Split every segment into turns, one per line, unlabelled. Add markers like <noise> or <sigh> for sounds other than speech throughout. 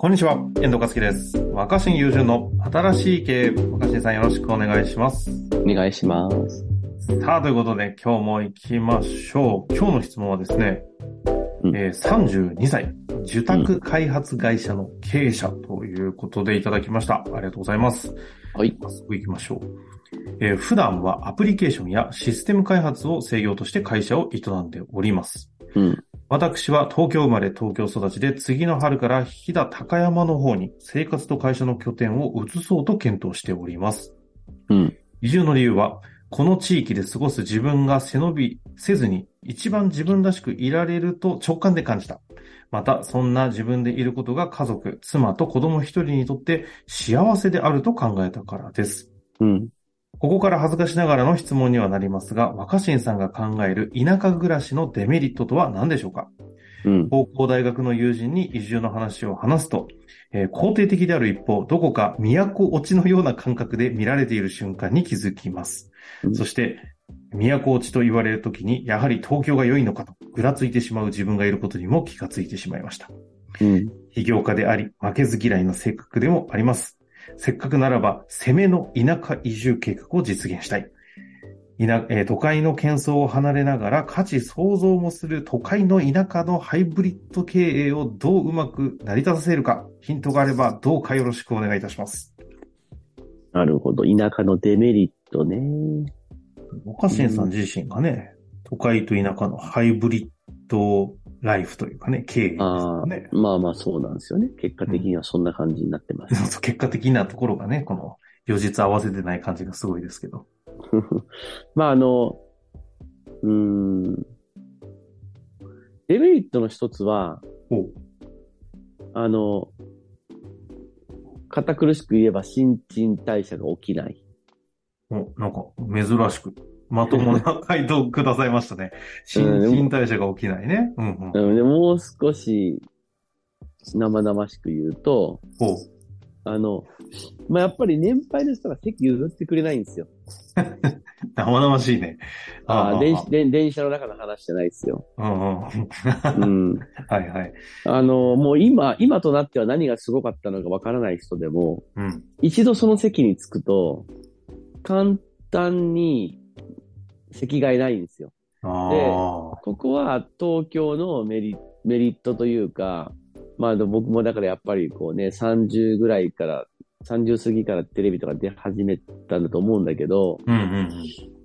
こんにちは、遠藤和樹です。若新友人の新しい経営、若新さんよろしくお願いします。
お願いします。
さあ、ということで今日も行きましょう。今日の質問はですね、
うん
えー32歳、受託開発会社の経営者ということでいただきました。ありがとうございます。
はい。
早速行きましょう。えー普段はアプリケーションやシステム開発を制御として会社を営んでおります。
うん。
私は東京生まれ東京育ちで次の春から飛騨高山の方に生活と会社の拠点を移そうと検討しております。
うん。
移住の理由は、この地域で過ごす自分が背伸びせずに一番自分らしくいられると直感で感じた。また、そんな自分でいることが家族、妻と子供一人にとって幸せであると考えたからです。
うん。
ここから恥ずかしながらの質問にはなりますが、若新さんが考える田舎暮らしのデメリットとは何でしょうか？
うん。
高校大学の友人に移住の話を話すと、えー肯定的である一方、どこか都落ちのような感覚で見られている瞬間に気づきます。
うん
そして、都落ちと言われるときに、やはり東京が良いのかと、ぐらついてしまう自分がいることにも気がついてしまいました。
うん。
起業家であり、負けず嫌いの性格でもあります。せっかくならば、攻めの田舎移住計画を実現したい。田えー都会の喧騒を離れながら価値創造もする都会の田舎のハイブリッド経営をどううまく成り立たせるか、ヒントがあればどうかよろしくお願いいたします。
なるほど。田舎のデメリットね。
岡新さん自身がね、都会と田舎のハイブリッドライフというかね、経営ですね。
まあまあそうなんですよね。結果的にはそんな感じになってます。
そうそう結果的なところがね、この、予実合わせてない感じがすごいですけど。<laughs>
まああの、うーん。デメリットの一つは、あの、堅苦しく言えば新陳代謝が起きない。
お、なんか、珍しく、まともな <laughs> 回答くださいましたね。新陳代謝が起きないね。うんうん。
で、もう少し生々しく言うと、
おう
あの、まあ、やっぱり年配の人が席譲ってくれないんですよ。<laughs>
生々しいね。
ああ、
あ
電子電電車の中の話じゃないですよ。
うんうん。
うん。<laughs>
はいはい。
あの、もう今、今となっては何がすごかったのかわからない人でも、
うん。
一度その席に着くと、簡単に席がいないんですよ。
ああ。
ここは東京のメリメリットというか、まあ僕もだからやっぱりこうね、30ぐらいから、30過ぎからテレビとか出始めたんだと思うんだけど、
うんうん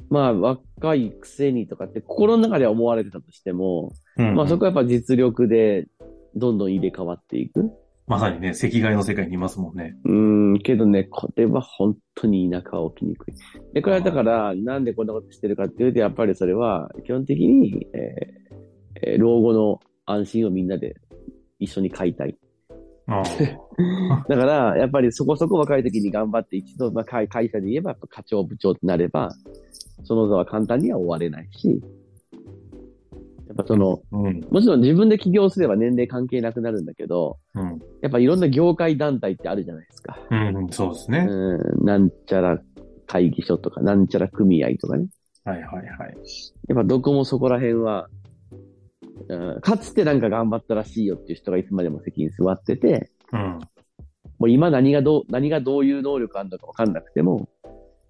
まあ若いくせにとかって心の中では思われてたとしても、
うん。うん
まあそこはやっぱ実力でどんどん入れ替わっていく。
まさにね、赤外の世界にいますもんね。
うん、けどね、これは本当に田舎は起きにくい。で、これはだから、なんでこんなことしてるかっていうと、やっぱりそれは、基本的に、えーえー老後の安心をみんなで一緒に買いたい。
ああ。<laughs>
だから、やっぱりそこそこ若い時に頑張って一度、まあ、会会社で言えば、課長部長ってなれば、その座は簡単には終われないし、やっぱその、
うん。
もちろん自分で起業すれば年齢関係なくなるんだけど、
うん。
やっぱいろんな業界団体ってあるじゃないですか。
うん。そうですね。
うん、なんちゃら会議所とか、なんちゃら組合とかね。
はいはいはい。
やっぱどこもそこら辺は、うん、かつてなんか頑張ったらしいよっていう人がいつまでも席に座ってて、
うん。
もう今何がどう、何がどういう能力あるのかわかんなくても、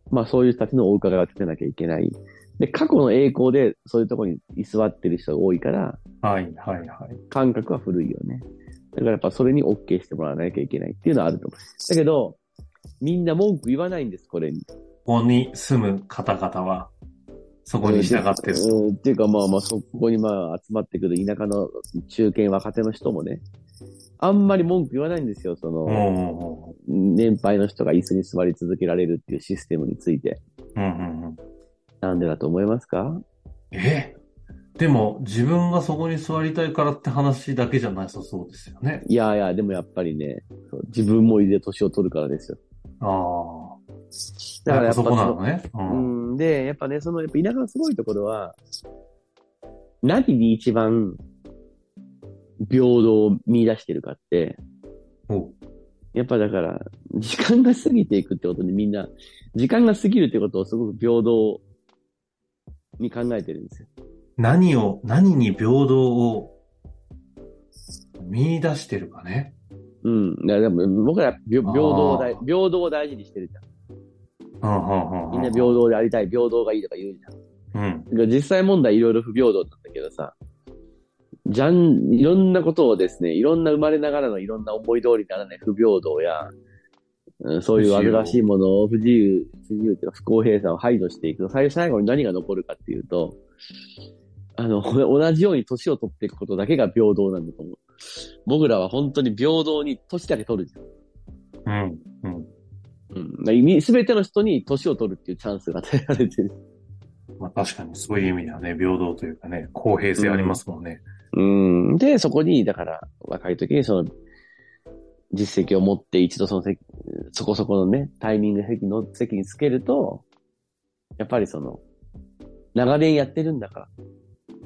まあそういう人たちのお伺いを立てなきゃいけない。で、過去の栄光でそういうところに居座ってる人が多いから、
はいはいはい。
感覚は古いよね。だからやっぱそれに OK してもらわなきゃいけないっていうのはあると思う。だけど、みんな文句言わないんです、これに。
ここに住む方々は、そこに従ってる。
うん、っていうかまあまあ、そこにまあ集まってくる田舎の中堅若手の人もね、あんまり文句言わないんですよ、その、
うん
年配の人が椅子に座り続けられるっていうシステムについて。
うんうんうん。
なんでだと思いますか？
え？でも、自分がそこに座りたいからって話だけじゃなさそうですよね。
いやいや、でもやっぱりね、自分もいで年を取るからですよ。
ああ。
だからやっぱ
そこなのね。う。
うんん、で、やっぱね、その、やっぱ田舎のすごいところは、何に一番平等を見出してるかって、
お
やっぱだから、時間が過ぎていくってことにみんな、時間が過ぎるってことをすごく平等に考えてるんですよ。
何を、何に平等を見出してるかね。
うん。でも僕ら平平等を大
あ
平等を大事にしてるじゃん。みんな平等でありたい、平等がいいとか言うじゃん。
うん。
実際問題いろいろ不平等なんだけどさ、じゃん、いろんなことをですね、いろんな生まれながらのいろんな思い通りにならない不平等や、うんそういう煩わしいものを不自由、不自由っていうか不公平さを排除していくと、最最後に何が残るかっていうと、あの、<laughs> 同じように年を取っていくことだけが平等なんだと思う。僕らは本当に平等に年だけ取るじゃん。
うん。うん。
うん。すべての人に年を取るっていうチャンスが与えられてる。
まあ確かにそういう意味ではね、平等というかね、公平性ありますもんね。
うん。で、そこに、だから、若い時にその、実績を持って一度その席、そこそこのね、タイミングで席の、席につけると、やっぱりその、長年やってるんだか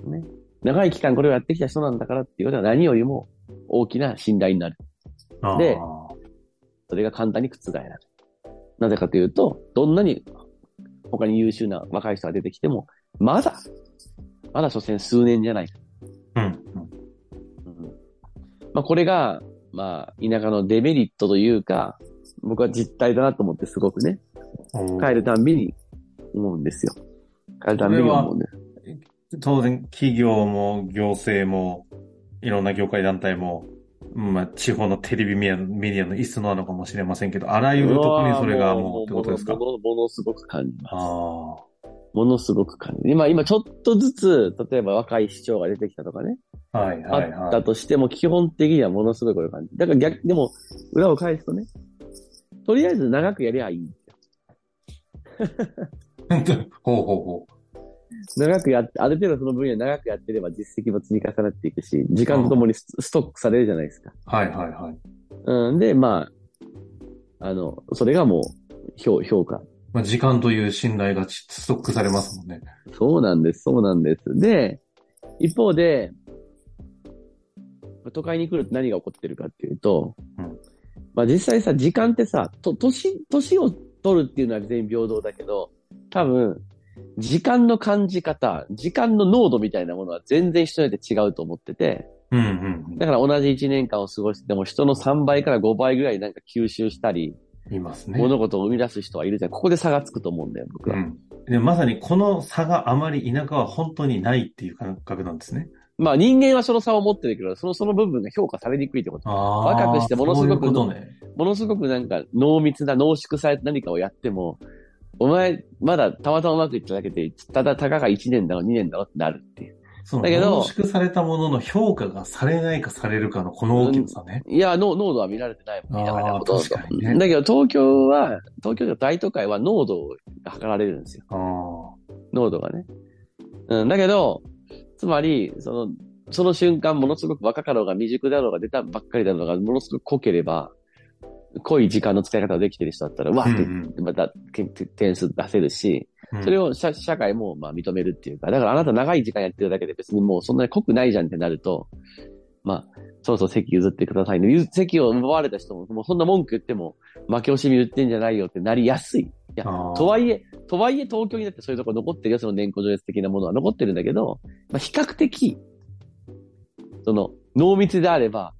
ら、ね。長い期間これをやってきた人なんだからっていうことは何よりも大きな信頼になる。でそれが簡単に覆られる。なぜかというと、どんなに他に優秀な若い人が出てきても、まだ、まだ所詮数年じゃない。
うん。うん
うんまあ、これが、まあ、田舎のデメリットというか、僕は実態だなと思ってすごくね、帰るたんびに思うんですよ。帰るたんびに思うんです。
当然、企業も行政も、いろんな業界団体も、まあ、地方のテレビメディアの椅子のなのかもしれませんけど、あらゆるところにそれがもうってことですか？
ものものすごく感じます。
あ
ものすごく感じる。今、今ちょっとずつ、例えば若い市長が出てきたとかね、
あ。はいはい
あった
はい。
としても、基本的にはものすごいこういう感じ。だから逆、でも、裏を返すとね、とりあえず長くやりゃいいんですよ。<laughs>
ほうほうほ
長くやって、ある程度その分野長くやってれば実績も積み重なっていくし、時間とともにスストックされるじゃないですか。
う。はいはいはい。
うん。で、まあ、あの、それがもう、評、評価。
まあ、時間という信頼がちストックされますもんね。
そうなんです、そうなんです。で、一方で、都会に来ると何が起こってるかっていうと、
うん
まあ実際さ、時間ってさ、と、年、年を取るっていうのは全員平等だけど、多分、時間の感じ方、時間の濃度みたいなものは全然人によって違うと思ってて、
うんうん
だから同じ1年間を過ごしても人の3倍から5倍ぐらいなんか吸収したり、
うん。いますね。
物事を生み出す人はいるじゃん。ここで差がつくと思うんだよ、僕は。
うん。で、まさにこの差があまり田舎は本当にないっていう感覚なんですね。
まあ人間はその差を持ってるけど、その、その部分が評価されにくいってこと。若くしてものすごく
そういうね。
ものすごくなんか濃密な濃縮された何かをやっても、お前、まだたまたまうまくいっただけで、ただたかが1年だろ、2年だろってなるっていう。
その
だけど
濃縮されたものの評価がされないかされるかのこの大きな差ね。
いや、濃濃度は見られてないもん、田舎で
あー
ほとんど
確かにね
だけど東京は、東京の大都会は濃度が測られるんですよ。濃度がね。うん、だけど、つまり、その、その瞬間、ものすごく若かろうが未熟だろうが出たばっかりだろうが、ものすごく濃ければ、濃い時間の使い方ができてる人だったら、わーって
うん
またけ点数出せるし、
うん
それを社社会もまあ認めるっていうか、だからあなた長い時間やってるだけで別にもうそんなに濃くないじゃんってなると、まあ、そろそろ席譲ってくださいね。ゆ席を奪われた人も、もうそんな文句言っても、負け惜しみ言ってんじゃないよってなりやすい。いや、とはいえ、とはいえ東京にだってそういうとこ残ってるよ、その年功序列的なものは残ってるんだけど、まあ比較的、その、濃密であれば、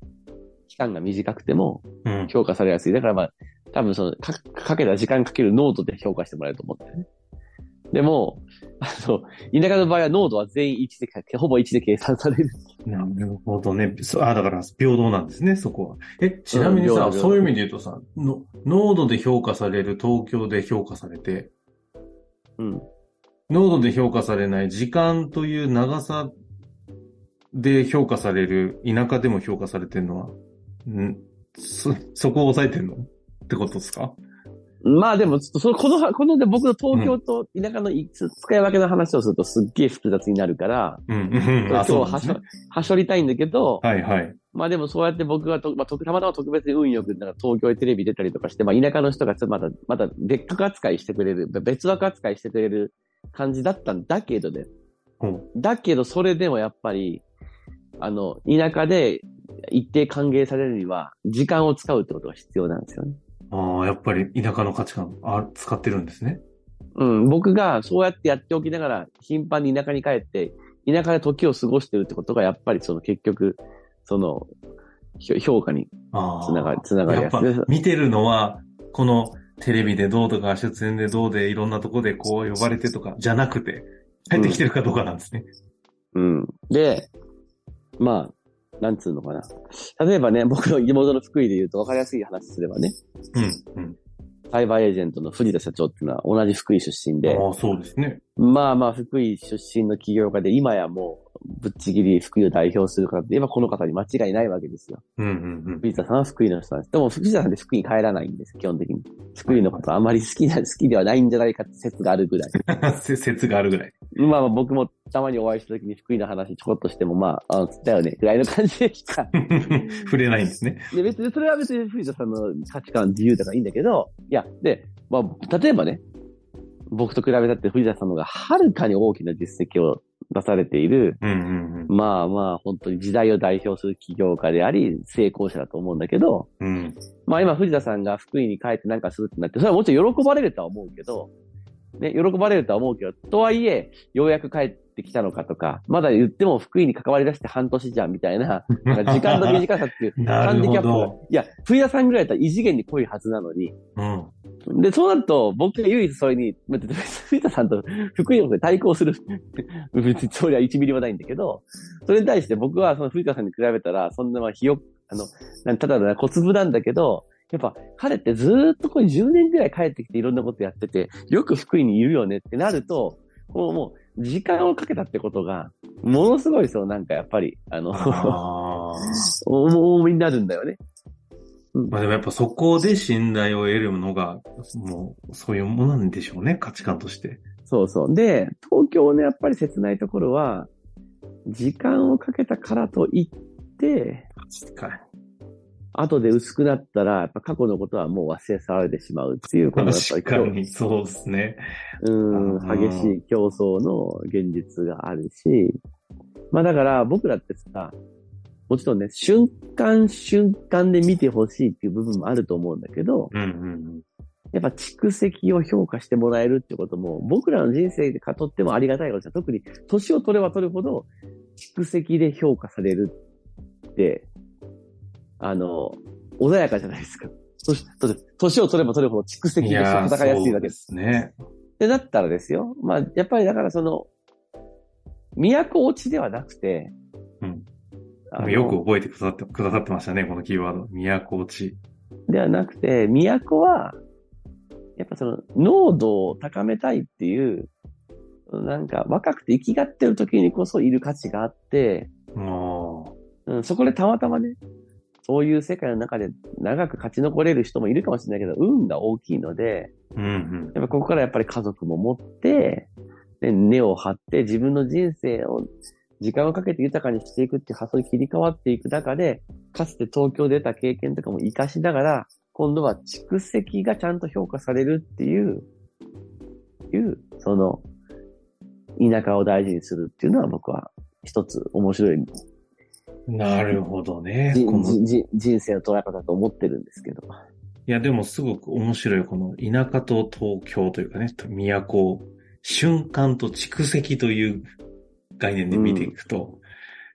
期間が短くても
うん。
評価されやすい。だからまあ、多分その、か、かけた時間かける濃度で評価してもらえると思うんだよね。でも、あの、田舎の場合は濃度は全員1で、ほぼ1で計算される。
なるほどね。そあ、だから平等なんですね、そこは。え、ちなみにさ、
うん
そういう意味で言うとさ、の濃度で評価される東京で評価されて、
うん。
濃度で評価されない時間という長さで評価される田舎でも評価されてるのは、んそ、そこを抑えてんの？ってことですか？
まあでも、ちょっとその、この、こので僕の東京と田舎のいつ使い分けの話をするとすっげえ複雑になるから、
うん、
ははしょはしょりたいんだけど、
はい、はい。
まあでもそうやって僕はと、まあ、とたまたま特別に運よく、なんか東京へテレビ出たりとかして、まあ田舎の人がまだ、まだ別格扱いしてくれる、別枠扱いしてくれる感じだったんだけどね。
うん
だけどそれでもやっぱり、あの、田舎で一定歓迎されるには、時間を使うってことが必要なんですよね。
ああ、やっぱり田舎の価値観、あ、使ってるんですね。
うん、僕がそうやってやっておきながら、頻繁に田舎に帰って、田舎で時を過ごしてるってことが、やっぱりその結局、その、評価に
あ
つながり、つながり
やっぱ
やすい。で
見てるのは、このテレビでどうとか出演でどうでいろんなとこでこう呼ばれてとかじゃなくて、帰ってきてるかどうかなんですね。
うん。で、まあ、なんつうのかな。例えばね、<laughs> 僕の地元の福井で言うと分かりやすい話すればね、
うん。うん。
サイバーエージェントの藤田社長っていうのは同じ福井出身で、
ああ、そうですね。
まあまあ福井出身の起業家で、今やもうぶっちぎり福井を代表する方って言えばこの方に間違いないわけですよ。
うんうんうん。
藤田さんは福井の人なんです。でも藤田さんって福井に帰らないんです、基本的に。福井のことあんまり好きな、<laughs> 好きではないんじゃないかって説があるぐらい。<laughs>
せ説があるぐらい。
まあまあ僕もたまにお会いした時に福井の話ちょこっとしてもまあ、あつったよね、ぐらいの感じでしか。<laughs>
触れないんですね。
で、別に、それは別に藤田さんの価値観自由だからいいんだけど、いや、で、まあ、例えばね、僕と比べたって藤田さんの方がはるかに大きな実績を出されている、
うんうん
まあまあ、本当に時代を代表する起業家であり、成功者だと思うんだけど、
うん。うん。
まあ今藤田さんが福井に帰ってなんかするってなって、それはもちろん喜ばれるとは思うけど、ね、喜ばれるとは思うけど、とはいえ、ようやく帰ってきたのかとか、まだ言っても福井に関わり出して半年じゃんみたいな、なんか時間の短さっていう <laughs>
なるほ
ハンディキャップ。いや、冬田さんぐらいだったら異次元に濃いはずなのに。
うん。
で、そうなると、僕が唯一それに、まあ冬田さんと <laughs> 福井のことで対抗する、別にそれは1ミリもないんだけど、それに対して僕はその冬田さんに比べたら、そんなまあ、ひよ、あの、ただの小粒なんだけど、やっぱ彼ってずーっとこれ10年ぐらい帰ってきていろんなことやってて、よく福井にいるよねってなると、こうもう、時間をかけたってことが、ものすごいそう、なんかやっぱり、あの、
ああ。<laughs>
重みになるんだよね。
まあでもやっぱそこで信頼を得るのが、もうそういうものなんでしょうね、価値観として。
そうそう。で、東京のやっぱり切ないところは、時間をかけたからといって、
確か
後で薄くなったら、やっぱ過去のことはもう忘れ去られてしまうっていう、この
に。
やっぱり
確かに、そうですね。
うん、激しい競争の現実があるし、まあだから僕らってさ、もちろんね、瞬間瞬間で見てほしいっていう部分もあると思うんだけど、
うんうん
やっぱ蓄積を評価してもらえるってことも、僕らの人生でとってもありがたいことですよ。特に年を取れば取るほど、蓄積で評価されるって、あの、穏やかじゃないですか。年年を取れば取るほど蓄
うん。
積で
いやー
戦いやすいわけで。
すすね。
で、だったらですよ。まあ、やっぱりだからその、都落ちではなくて、
うんよく覚えてくださってくださってましたね、このキーワード。都落ち。
ではなくて、都は、やっぱその、濃度を高めたいっていう、なんか若くて生きがってる時にこそいる価値があって、
あ
うん、そこでたまたまね、そういう世界の中で長く勝ち残れる人もいるかもしれないけど、運が大きいので、
あ。うんうん。
やっぱここからやっぱり家族も持って、で根を張って自分の人生を時間をかけて豊かにしていくっていう発想に切り替わっていく中で、かつて東京で得た経験とかも活かしながら、今度は蓄積がちゃんと評価されるっていう、いう、その、田舎を大事にするっていうのは僕は一つ面白い
なるほどね。
人生の捉え方だと思ってるんですけど。
いや、でもすごく面白い、この田舎と東京というかね、都を瞬間と蓄積という概念で見ていくと、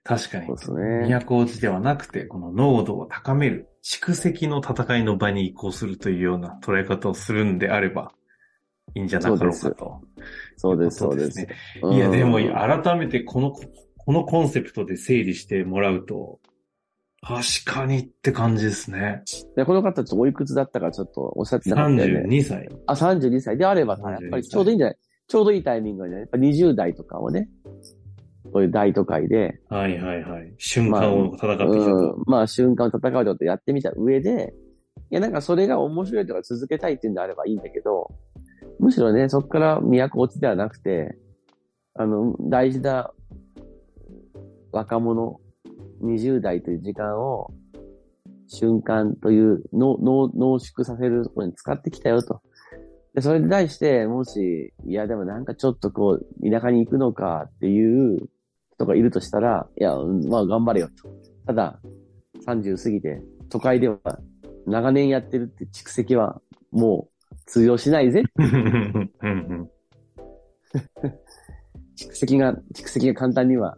確かに。都落ちではなくて、この濃度を高める、蓄積の戦いの場に移行するというような捉え方をするんであれば、いいんじゃなかろうかと。
そうです、そうです。
いや、でも、
うん
改めてこの、このコンセプトで整理してもらうと、確かにって感じですね。
で、この方ちょっとおいくつだったかちょっとおっしゃってたよね。
32歳。
あ、32歳であればさ、
32
やっぱりちょうどいいんじゃない？ちょうどいいタイミングでね。やっぱ20代とかをね、こういう大都会で、
はいはいはい。瞬間を戦ってきたと。
うん、まあ瞬間を戦うってやってみた上で、いやなんかそれが面白いとか続けたいっていうんであればいいんだけど、むしろね、そこから都落ちではなくて、あの、大事な若者、20代という時間を瞬間という濃濃濃縮させるところに使ってきたよと。で、それに対して、もし、いやでもなんかちょっとこう、田舎に行くのかっていう人がいるとしたら、いや、うんまあ頑張れよと。ただ、30過ぎて、都会では長年やってるって蓄積はもう通用しないぜ。<laughs> 蓄積が、蓄積が簡単には、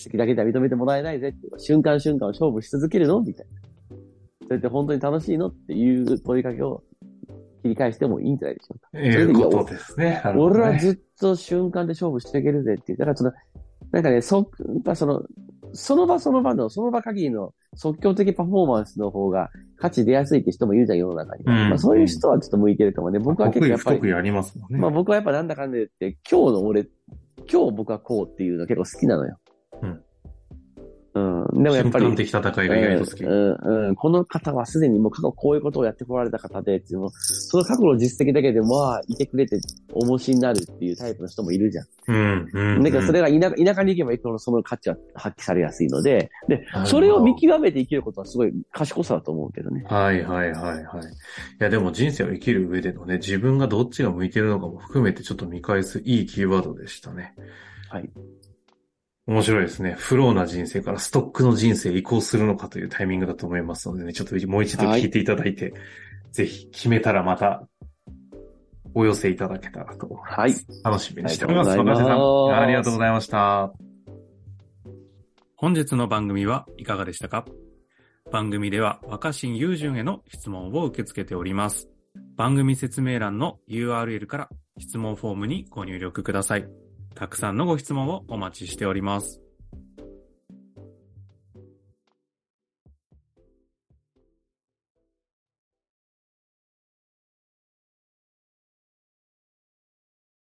蓄実績だけでは認めてもらえないぜっていう瞬間瞬間を勝負し続けるの？みたいな。それって本当に楽しいの？っていう問いかけを切り返してもいいんじゃないでしょうか。
いうことですね。ね
俺はずっと瞬間で勝負していけるぜっていう。だからその、なんかね、そ、やっぱその、その場その場の、その場限りの即興的パフォーマンスの方が価値出やすいって人もいるじゃん、世の中に。うん、まあ、そういう人はちょっと向いてるかもね。僕は結構やっぱり。
ありますもんね。
まあ僕はやっぱなんだかんだ言って、今日の俺、今日僕はこうっていうの結構好きなのよ。うん。うん。でもやっぱり。
瞬間的戦いが意外と好き。
うん、うん、この方はすでにもう過去こういうことをやってこられた方で、その過去の実績だけでまあ、いてくれて、おもしになるっていうタイプの人もいるじゃん。
うん。うん。
だからそれが田舎田舎に行けば行くほどその価値は発揮されやすいので、で、それを見極めて生きることはすごい賢さだと思うけどね。
はいはいはいはい。いやでも人生を生きる上でのね、自分がどっちが向いてるのかも含めてちょっと見返すいいキーワードでしたね。
はい。
面白いですね。フローな人生からストックの人生移行するのかというタイミングだと思いますのでね、ちょっともう一度聞いていただいて、はい、ぜひ決めたらまたお寄せいただけたらと思います。はい。楽しみにしております。若瀬さん、ありがとうございました。本日の番組はいかがでしたか？番組では若新雄純への質問を受け付けております。番組説明欄の URL から質問フォームにご入力ください。たくさんのご質問をお待ちしております。